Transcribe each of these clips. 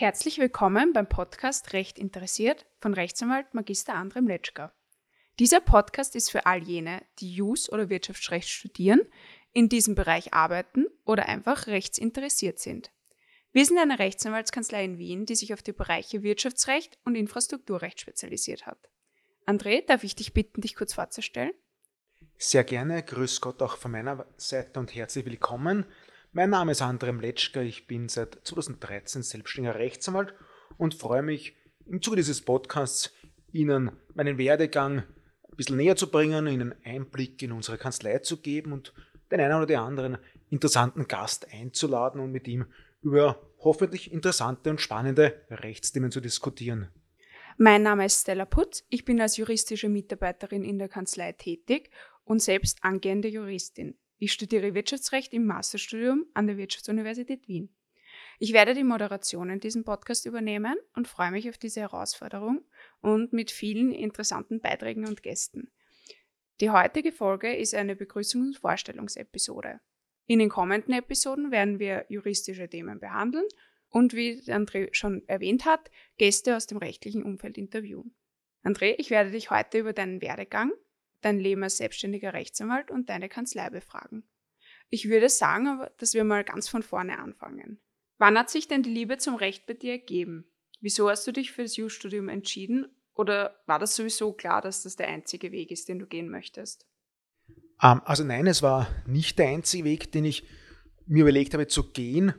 Herzlich willkommen beim Podcast Recht interessiert von Rechtsanwalt Magister André Mletschka. Dieser Podcast ist für all jene, die Jus- oder Wirtschaftsrecht studieren, in diesem Bereich arbeiten oder einfach rechtsinteressiert sind. Wir sind eine Rechtsanwaltskanzlei in Wien, die sich auf die Bereiche Wirtschaftsrecht und Infrastrukturrecht spezialisiert hat. André, darf ich dich bitten, dich kurz vorzustellen? Sehr gerne. Grüß Gott auch von meiner Seite und herzlich willkommen. Mein Name ist André Mletschka. Ich bin seit 2013 selbstständiger Rechtsanwalt und freue mich, im Zuge dieses Podcasts Ihnen meinen Werdegang ein bisschen näher zu bringen, Ihnen Einblick in unsere Kanzlei zu geben und den einen oder anderen interessanten Gast einzuladen und mit ihm über hoffentlich interessante und spannende Rechtsthemen zu diskutieren. Mein Name ist Stella Putz. Ich bin als juristische Mitarbeiterin in der Kanzlei tätig und selbst angehende Juristin. Ich studiere Wirtschaftsrecht im Masterstudium an der Wirtschaftsuniversität Wien. Ich werde die Moderation in diesem Podcast übernehmen und freue mich auf diese Herausforderung und mit vielen interessanten Beiträgen und Gästen. Die heutige Folge ist eine Begrüßungs- und Vorstellungsepisode. In den kommenden Episoden werden wir juristische Themen behandeln und, wie André schon erwähnt hat, Gäste aus dem rechtlichen Umfeld interviewen. André, ich werde dich heute über deinen Werdegang, dein Leben als selbstständiger Rechtsanwalt und deine Kanzlei befragen. Ich würde sagen, dass wir mal ganz von vorne anfangen. Wann hat sich denn die Liebe zum Recht bei dir ergeben? Wieso hast du dich für das Jus-Studium entschieden? Oder war das sowieso klar, dass das der einzige Weg ist, den du gehen möchtest? Ähm, also nein, es war nicht der einzige Weg, den ich mir überlegt habe zu gehen.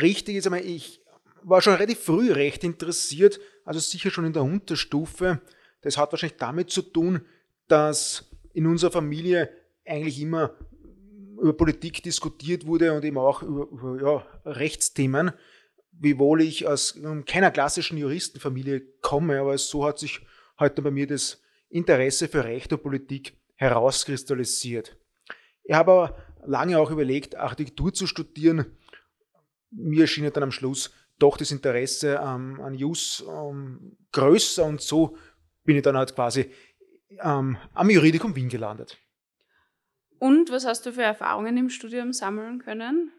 Richtig ist einmal, ich war schon relativ früh recht interessiert, also sicher schon in der Unterstufe. Das hat wahrscheinlich damit zu tun, dass in unserer Familie eigentlich immer über Politik diskutiert wurde und eben auch über, über ja, Rechtsthemen, wiewohl ich aus keiner klassischen Juristenfamilie komme, aber so hat sich heute bei mir das Interesse für Recht und Politik herauskristallisiert. Ich habe aber lange auch überlegt, Architektur zu studieren. Mir schien dann am Schluss doch das Interesse ähm, an Jus ähm, größer und so bin ich dann halt quasi ähm, am Juridikum Wien gelandet. Und was hast du für Erfahrungen im Studium sammeln können?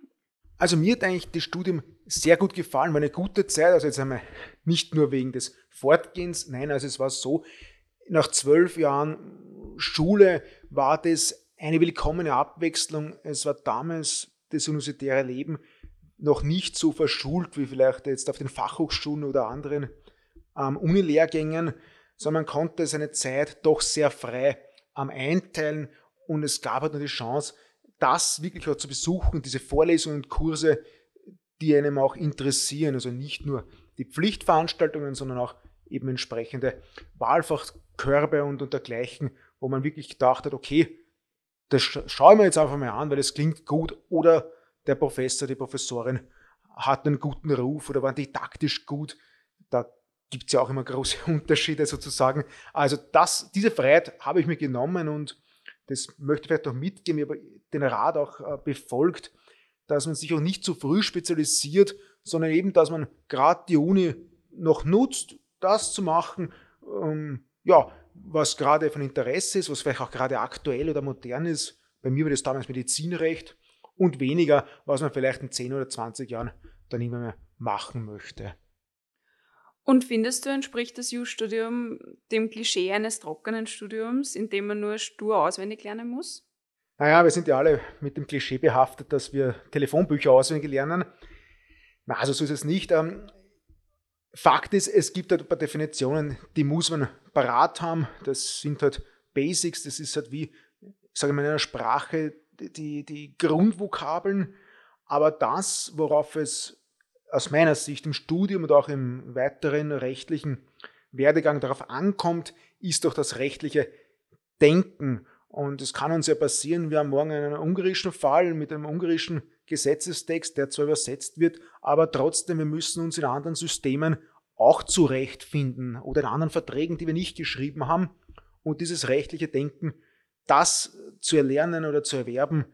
Also mir hat eigentlich das Studium sehr gut gefallen, war eine gute Zeit, also jetzt einmal nicht nur wegen des Fortgehens, nein, also es war so, nach zwölf Jahren Schule war das eine willkommene Abwechslung. Es war damals das universitäre Leben noch nicht so verschult wie vielleicht jetzt auf den Fachhochschulen oder anderen ähm, Unilehrgängen, sondern man konnte seine Zeit doch sehr frei ähm, einteilen und es gab halt nur die Chance, das wirklich auch zu besuchen, diese Vorlesungen und Kurse, die einem auch interessieren. Also nicht nur die Pflichtveranstaltungen, sondern auch eben entsprechende Wahlfachkörbe und, und dergleichen, wo man wirklich gedacht hat, okay, das schauen wir jetzt einfach mal an, weil es klingt gut oder der Professor, die Professorin hat einen guten Ruf oder waren didaktisch gut. Da gibt es ja auch immer große Unterschiede sozusagen. Also das, diese Freiheit habe ich mir genommen und das möchte ich vielleicht auch mitgeben. Habe den Rat auch äh, befolgt, dass man sich auch nicht zu früh spezialisiert, sondern eben, dass man gerade die Uni noch nutzt, das zu machen, ähm, ja, was gerade von Interesse ist, was vielleicht auch gerade aktuell oder modern ist. Bei mir war das damals Medizinrecht und weniger, was man vielleicht in 10 oder 20 Jahren dann immer mehr machen möchte. Und findest du, entspricht das Jus-Studium dem Klischee eines trockenen Studiums, in dem man nur stur auswendig lernen muss? Naja, wir sind ja alle mit dem Klischee behaftet, dass wir Telefonbücher auswendig lernen. Na, also so ist es nicht. Ähm, Fakt ist, es gibt halt ein paar Definitionen, die muss man parat haben. Das sind halt Basics, das ist halt wie, sage ich mal, in einer Sprache die, die Grundvokabeln. Aber das, worauf es aus meiner Sicht im Studium und auch im weiteren rechtlichen Werdegang darauf ankommt, ist doch das rechtliche Denken. Und es kann uns ja passieren, wir haben morgen einen ungarischen Fall mit einem ungarischen Gesetzestext, der zwar übersetzt wird, aber trotzdem, wir müssen uns in anderen Systemen auch zurechtfinden oder in anderen Verträgen, die wir nicht geschrieben haben. Und dieses rechtliche Denken, das zu erlernen oder zu erwerben,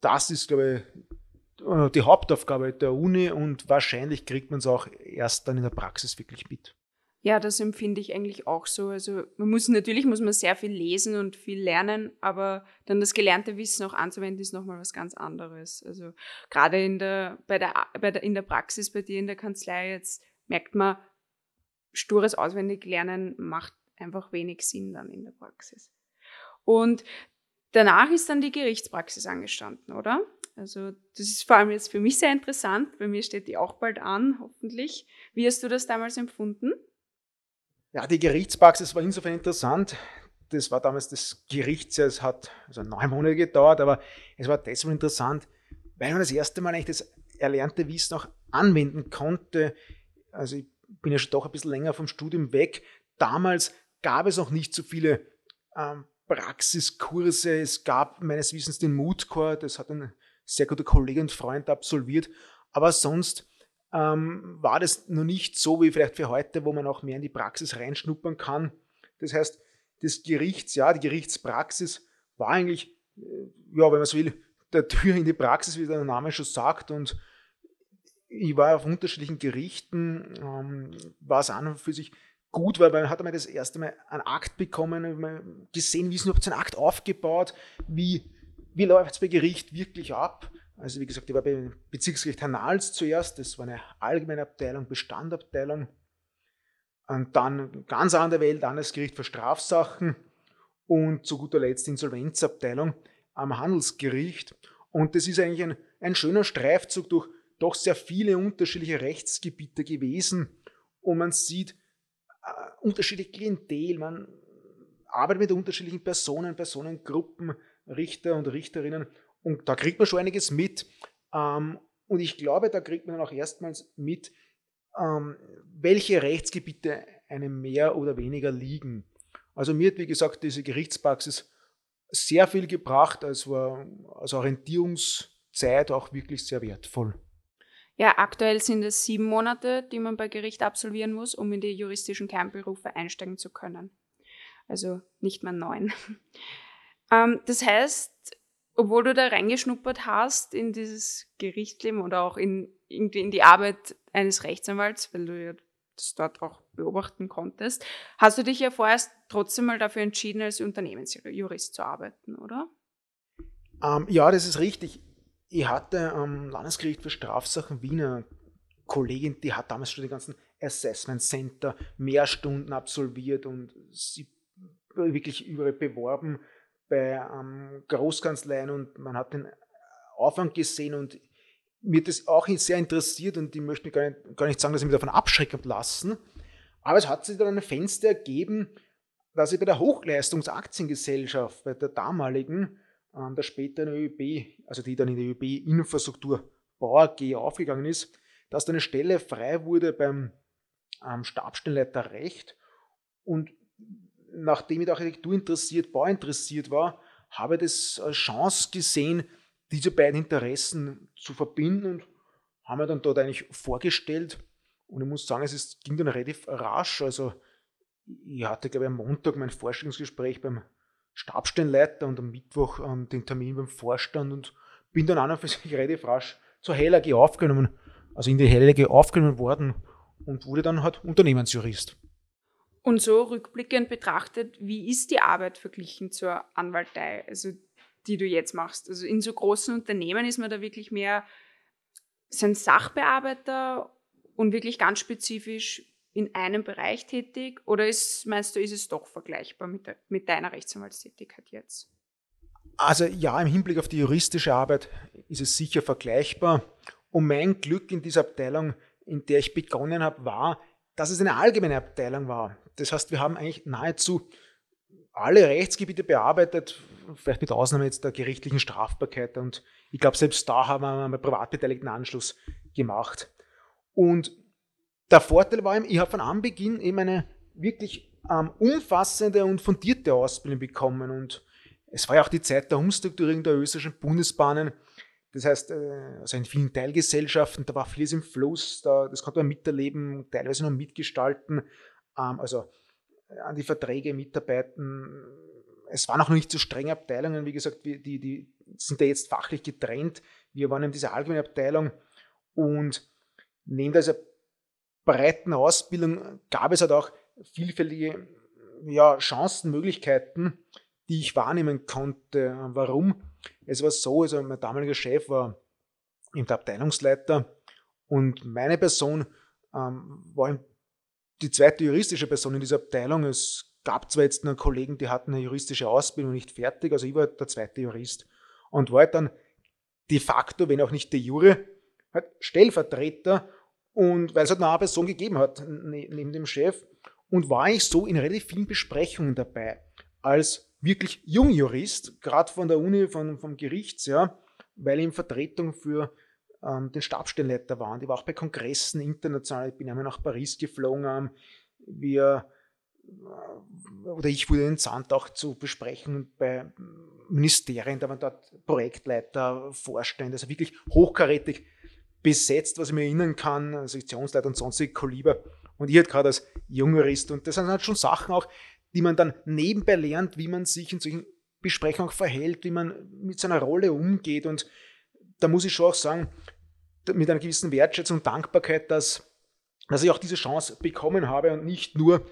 das ist, glaube ich, die Hauptaufgabe der Uni und wahrscheinlich kriegt man es auch erst dann in der Praxis wirklich mit. Ja, das empfinde ich eigentlich auch so. Also man muss natürlich muss man sehr viel lesen und viel lernen, aber dann das gelernte Wissen auch anzuwenden ist nochmal was ganz anderes. Also gerade in der bei der bei der in der Praxis bei dir in der Kanzlei jetzt merkt man stures Auswendiglernen macht einfach wenig Sinn dann in der Praxis. Und danach ist dann die Gerichtspraxis angestanden, oder? Also das ist vor allem jetzt für mich sehr interessant. Bei mir steht die auch bald an, hoffentlich. Wie hast du das damals empfunden? Ja, die Gerichtspraxis war insofern interessant. Das war damals das Gerichtsjahr, es hat also neun Monate gedauert, aber es war deshalb interessant, weil man das erste Mal eigentlich das erlernte Wissen auch anwenden konnte. Also ich bin ja schon doch ein bisschen länger vom Studium weg. Damals gab es noch nicht so viele ähm, Praxiskurse. Es gab meines Wissens den Moodcore, das hat ein sehr guter Kollege und Freund absolviert. Aber sonst ähm, war das noch nicht so wie vielleicht für heute, wo man auch mehr in die Praxis reinschnuppern kann. Das heißt, das Gerichtsjahr, die Gerichtspraxis war eigentlich, äh, ja, wenn man so will, der Tür in die Praxis, wie der Name schon sagt. Und ich war auf unterschiedlichen Gerichten, ähm, war es an und für sich gut, weil man hat einmal das erste Mal einen Akt bekommen, gesehen, wie ist überhaupt so ein Akt aufgebaut, wie, wie läuft es bei Gericht wirklich ab. Also wie gesagt, ich war beim Bezirksgericht Hernals zuerst, das war eine allgemeine Abteilung, Bestandabteilung. Und dann ganz an der Welt, das Gericht für Strafsachen und zu guter Letzt Insolvenzabteilung am Handelsgericht. Und das ist eigentlich ein, ein schöner Streifzug durch doch sehr viele unterschiedliche Rechtsgebiete gewesen. Und man sieht äh, unterschiedliche Klientel, man arbeitet mit unterschiedlichen Personen, Personengruppen, Richter und Richterinnen und da kriegt man schon einiges mit. Ähm, und ich glaube, da kriegt man auch erstmals mit, ähm, welche Rechtsgebiete einem mehr oder weniger liegen. Also mir hat, wie gesagt, diese Gerichtspraxis sehr viel gebracht, als war als Orientierungszeit auch wirklich sehr wertvoll. Ja, aktuell sind es sieben Monate, die man bei Gericht absolvieren muss, um in die juristischen Kernberufe einsteigen zu können. Also nicht mehr neun. Ähm, das heißt, obwohl du da reingeschnuppert hast in dieses Gerichtsleben oder auch in, irgendwie in die Arbeit eines Rechtsanwalts, weil du ja das dort auch beobachten konntest, hast du dich ja vorerst trotzdem mal dafür entschieden, als Unternehmensjurist zu arbeiten, oder? Ähm, ja, das ist richtig. Ich hatte am Landesgericht für Strafsachen Wiener Kollegin, die hat damals schon die ganzen Assessment Center mehr Stunden absolviert und sie wirklich überall beworben bei ähm, Großkanzleien und man hat den Aufwand gesehen und mir das auch sehr interessiert und ich möchte gar nicht, gar nicht sagen, dass ich mich davon abschrecken lassen. Aber es hat sich dann ein Fenster ergeben, dass ich bei der Hochleistungsaktiengesellschaft, bei der damaligen, ähm, der späteren ÖB, also die dann in der ÖB Infrastruktur Bau AG aufgegangen ist, dass da eine Stelle frei wurde beim ähm, Stabstellenleiter Recht und nachdem ich der Architektur interessiert, Bau interessiert war, habe ich das als Chance gesehen, diese beiden Interessen zu verbinden und haben mir dann dort eigentlich vorgestellt. Und ich muss sagen, es ist, ging dann relativ rasch. Also ich hatte, glaube ich, am Montag mein Vorstellungsgespräch beim Stabstellenleiter und am Mittwoch ähm, den Termin beim Vorstand und bin dann an und für sich relativ rasch zur HLAG aufgenommen, also in die HLAG aufgenommen worden und wurde dann halt Unternehmensjurist. Und so rückblickend betrachtet, wie ist die Arbeit verglichen zur Anwaltei, also die du jetzt machst? Also in so großen Unternehmen ist man da wirklich mehr so ein Sachbearbeiter und wirklich ganz spezifisch in einem Bereich tätig? Oder ist, meinst du, ist es doch vergleichbar mit, de, mit deiner Rechtsanwaltstätigkeit jetzt? Also ja, im Hinblick auf die juristische Arbeit ist es sicher vergleichbar. Und mein Glück in dieser Abteilung, in der ich begonnen habe, war, dass es eine allgemeine Abteilung war. Das heißt, wir haben eigentlich nahezu alle Rechtsgebiete bearbeitet, vielleicht mit Ausnahme jetzt der gerichtlichen Strafbarkeit. Und ich glaube, selbst da haben wir einen privatbeteiligten Anschluss gemacht. Und der Vorteil war, ich habe von Anbeginn eben eine wirklich ähm, umfassende und fundierte Ausbildung bekommen. Und es war ja auch die Zeit der Umstrukturierung der österreichischen Bundesbahnen. Das heißt, äh, also in vielen Teilgesellschaften, da war vieles im Fluss, da, das konnte man miterleben, teilweise noch mitgestalten. Ähm, also äh, an die Verträge mitarbeiten. Es waren auch noch nicht so strenge Abteilungen, wie gesagt, die, die sind da jetzt fachlich getrennt. Wir waren in dieser allgemeinen Abteilung und neben dieser breiten Ausbildung gab es halt auch vielfältige ja, Chancen, Möglichkeiten, die ich wahrnehmen konnte. Warum? Es war so, also mein damaliger Chef war der Abteilungsleiter und meine Person ähm, war die zweite juristische Person in dieser Abteilung. Es gab zwar jetzt noch Kollegen, die hatten eine juristische Ausbildung nicht fertig, also ich war der zweite Jurist und war halt dann de facto, wenn auch nicht de jure, halt Stellvertreter und weil es halt eine Person gegeben hat ne, neben dem Chef und war ich so in relativ vielen Besprechungen dabei als wirklich Jungjurist, gerade von der Uni, von, vom Gerichts, ja, weil ich in Vertretung für ähm, den war. Und ich war auch bei Kongressen international. Ich bin einmal nach Paris geflogen. Ähm, wir, äh, oder ich wurde entsandt auch zu besprechen bei Ministerien, da waren dort Projektleiter, Vorstände, also wirklich hochkarätig besetzt, was ich mir erinnern kann, Sektionsleiter und sonstige Kaliber. Und ich halt gerade als Jungjurist. Und das sind halt schon Sachen auch, die man dann nebenbei lernt, wie man sich in solchen Besprechungen verhält, wie man mit seiner Rolle umgeht. Und da muss ich schon auch sagen, mit einer gewissen Wertschätzung und Dankbarkeit, dass, dass ich auch diese Chance bekommen habe und nicht nur,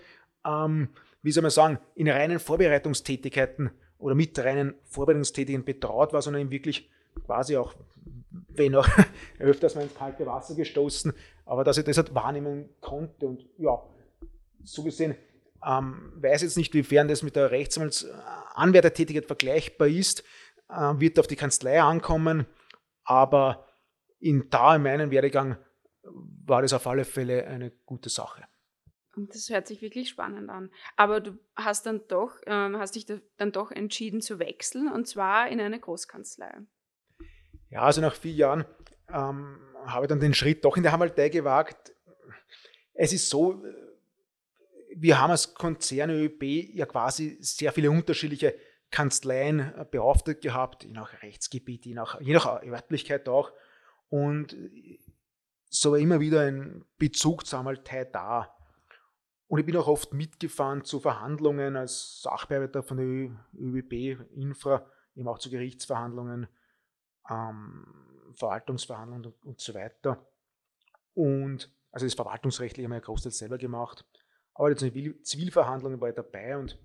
ähm, wie soll man sagen, in reinen Vorbereitungstätigkeiten oder mit reinen Vorbereitungstätigkeiten betraut war, sondern wirklich quasi auch, wenn auch öfters mal ins kalte Wasser gestoßen, aber dass ich das halt wahrnehmen konnte und ja, so gesehen ähm, weiß jetzt nicht, wiefern das mit der Rechtsanwaltsanwärtertätigkeit vergleichbar ist, äh, wird auf die Kanzlei ankommen, aber in da in meinem Werdegang war das auf alle Fälle eine gute Sache. Das hört sich wirklich spannend an. Aber du hast dann doch, ähm, hast dich dann doch entschieden zu wechseln und zwar in eine Großkanzlei. Ja, also nach vier Jahren ähm, habe ich dann den Schritt doch in der Hamaltei gewagt. Es ist so, wir haben als Konzern ÖB ja quasi sehr viele unterschiedliche Kanzleien äh, beauftragt gehabt, je nach Rechtsgebiet, je nach, je nach Örtlichkeit auch. Und so war immer wieder ein Bezug zur Amaltei da. Und ich bin auch oft mitgefahren zu Verhandlungen als Sachbearbeiter von der ÖBB Infra, eben auch zu Gerichtsverhandlungen, ähm, Verwaltungsverhandlungen und, und, so weiter. Und also das Verwaltungsrechtliche haben wir ja großteils selber gemacht. Aber in Zivilverhandlungen war ich dabei und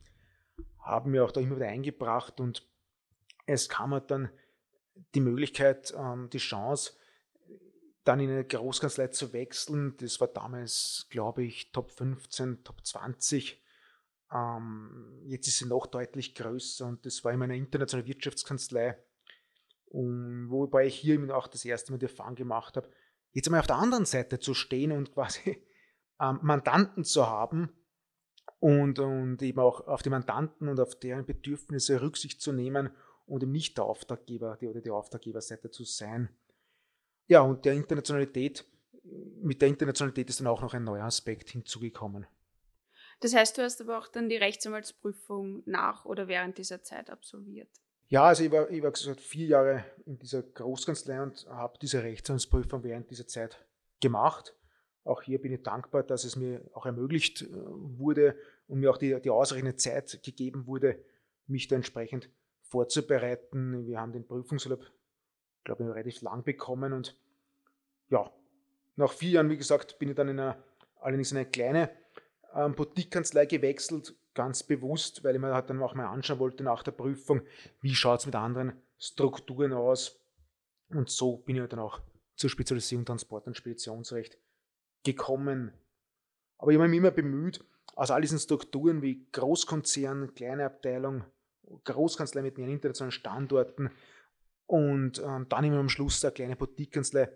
habe mir auch da immer wieder eingebracht und es kam halt dann die Möglichkeit, ähm, die Chance, dann in eine Großkanzlei zu wechseln. Das war damals, glaube ich, Top 15, Top 20. Ähm, jetzt ist sie noch deutlich größer und das war in meiner internationalen Wirtschaftskanzlei, wobei ich hier auch das erste Mal die Erfahrung gemacht habe, jetzt einmal auf der anderen Seite zu stehen und quasi ähm, Mandanten zu haben und, und eben auch auf die Mandanten und auf deren Bedürfnisse Rücksicht zu nehmen und eben nicht der Auftraggeber die, oder die Auftraggeberseite zu sein. Ja, und der Internationalität, mit der Internationalität ist dann auch noch ein neuer Aspekt hinzugekommen. Das heißt, du hast aber auch dann die Rechtsanwaltsprüfung nach oder während dieser Zeit absolviert? Ja, also ich war, ich war gesagt vier Jahre in dieser Großkanzlei und habe diese Rechtsanwaltsprüfung während dieser Zeit gemacht. Auch hier bin ich dankbar, dass es mir auch ermöglicht äh, wurde und mir auch die, die ausreichende Zeit gegeben wurde, mich da entsprechend vorzubereiten. Wir haben den Prüfungsurlaub, glaube ich, relativ lang bekommen und ja, nach vier Jahren, wie gesagt, bin ich dann in einer, allerdings in eine kleine ähm, Boutique-Kanzlei gewechselt, ganz bewusst, weil ich mir halt dann auch mal anschauen wollte nach der Prüfung, wie schaut es mit anderen Strukturen aus. Und so bin ich dann auch zur Spezialisierung Transport- und Speditionsrecht gekommen. Aber ich habe mich immer bemüht, aus all diesen Strukturen wie Großkonzern, kleine Abteilung, Großkanzlei mit ihren internationalen Standorten und ähm, dann immer am Schluss eine kleine Boutique-Kanzlei,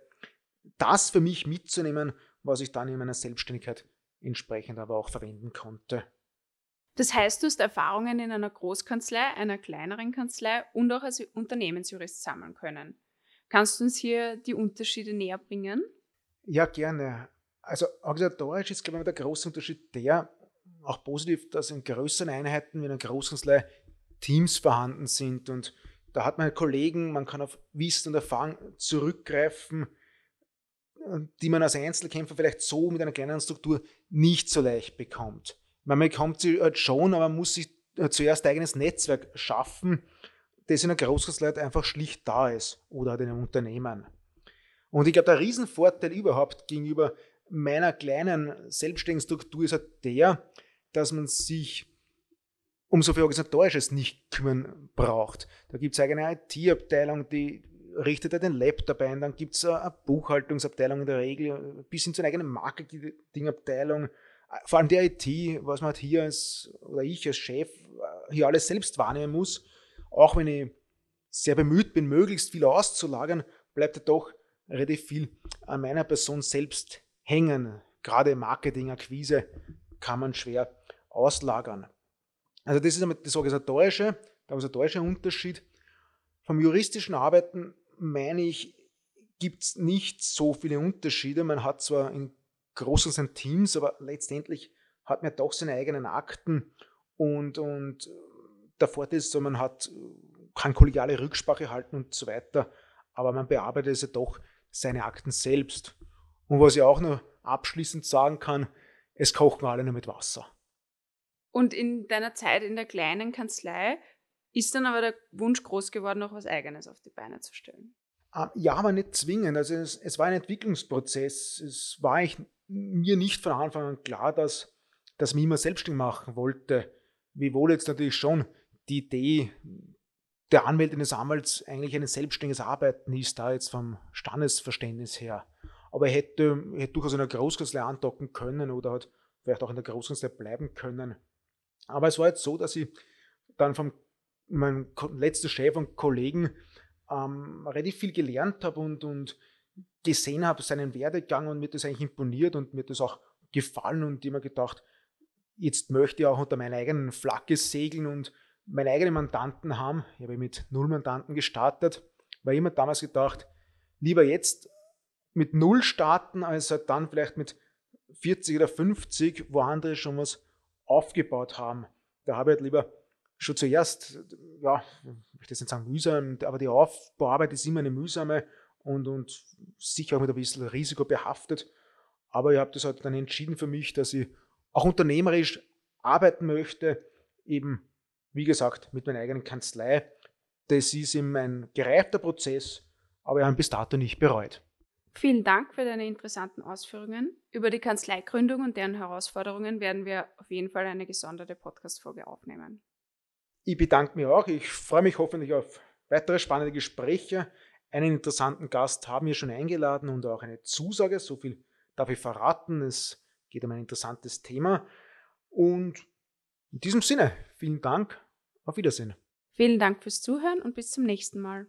das für mich mitzunehmen, was ich dann in meiner Selbstständigkeit entsprechend aber auch verwenden konnte. Das heißt, du hast Erfahrungen in einer Großkanzlei, einer kleineren Kanzlei und auch als Unternehmensjurist sammeln können. Kannst du uns hier die Unterschiede näher bringen? Ja, gerne. Also organisatorisch ist, glaube ich, der große Unterschied der, auch positiv, dass in größeren Einheiten wie in einer Großkanzlei Teams vorhanden sind und da hat man Kollegen, man kann auf Wissen und Erfahrung zurückgreifen, die man als Einzelkämpfer vielleicht so mit einer kleineren Struktur nicht so leicht bekommt. Man bekommt sie halt schon, aber man muss sich zuerst ein eigenes Netzwerk schaffen, das in einer Großkanzlei einfach schlicht da ist oder halt in einem Unternehmen. Und ich glaube, der Riesenvorteil überhaupt gegenüber meiner kleinen selbstständigen Struktur ist halt der, dass man sich um so viel Organisatorisches nicht kümmern braucht. Da gibt es eigene IT-Abteilung, die richtet er den Laptop ein, dann gibt es eine Buchhaltungsabteilung in der Regel, bis hin zu einer eigenen Marketingabteilung. Vor allem die IT, was man halt hier als, oder ich als Chef äh, hier alles selbst wahrnehmen muss, auch wenn ich sehr bemüht bin, möglichst viel auszulagern, bleibt ja doch relativ viel an meiner Person selbst hängen. Gerade Marketing, Akquise kann man schwer auslagern. Also das ist das organisatorische, der organisatorische Unterschied. Vom juristischen Arbeiten meine ich, gibt es nicht so viele Unterschiede. Man hat zwar in großen seinen Teams, aber letztendlich hat man doch seine eigenen Akten und, und der Vorteil ist man hat, kann kollegiale Rücksprache halten und so weiter, aber man bearbeitet ja doch seine Akten selbst. Und was ich auch noch abschließend sagen kann, es kochen alle nur mit Wasser. Und in deiner Zeit in der kleinen Kanzlei ist dann aber der Wunsch groß geworden, noch was Eigenes auf die Beine zu stellen. Ah, ja, aber nicht zwingend. Also es, es war ein Entwicklungsprozess. Es war ich, mir nicht von Anfang an klar, dass, dass ich mich immer selbstständig machen wollte. Wiewohl jetzt natürlich schon die Idee der Anwältin des Anwalts eigentlich ein selbstständiges Arbeiten ist, da jetzt vom Standesverständnis her. Aber er hätte, hätte durchaus in der Großkanzlei andocken können oder hat vielleicht auch in der Großkanzlei bleiben können. Aber es war jetzt so, dass ich dann vom meinem letzten Chef und Kollegen ähm, relativ viel gelernt habe und, und gesehen habe, seinen Werdegang und mir das eigentlich imponiert und mir das auch gefallen und immer gedacht, jetzt möchte ich auch unter meiner eigenen Flagge segeln und meine eigenen Mandanten haben. Ich habe mit null Mandanten gestartet, weil immer damals gedacht, lieber jetzt mit null starten, als halt dann vielleicht mit 40 oder 50, wo andere schon was aufgebaut haben. Da habe ich halt lieber schon zuerst, ja, ich möchte jetzt nicht sagen mühsam, aber die Aufbauarbeit ist immer eine mühsame und, und sicher auch mit ein bisschen Risiko behaftet. Aber ich habe das halt dann entschieden für mich, dass ich auch unternehmerisch arbeiten möchte, eben, wie gesagt, mit meiner eigenen Kanzlei. Das ist eben ein gereifter Prozess, aber ich habe ihn bis dato nicht bereut. Vielen Dank für deine interessanten Ausführungen. Über die Kanzleigründung und deren Herausforderungen werden wir auf jeden Fall eine gesonderte Podcast-Folge aufnehmen. Ich bedanke mich auch. Ich freue mich hoffentlich auf weitere spannende Gespräche. Einen interessanten Gast haben wir schon eingeladen und auch eine Zusage. So viel darf ich verraten. Es geht um ein interessantes Thema. Und in diesem Sinne, vielen Dank. Auf Wiedersehen. Vielen Dank fürs Zuhören und bis zum nächsten Mal.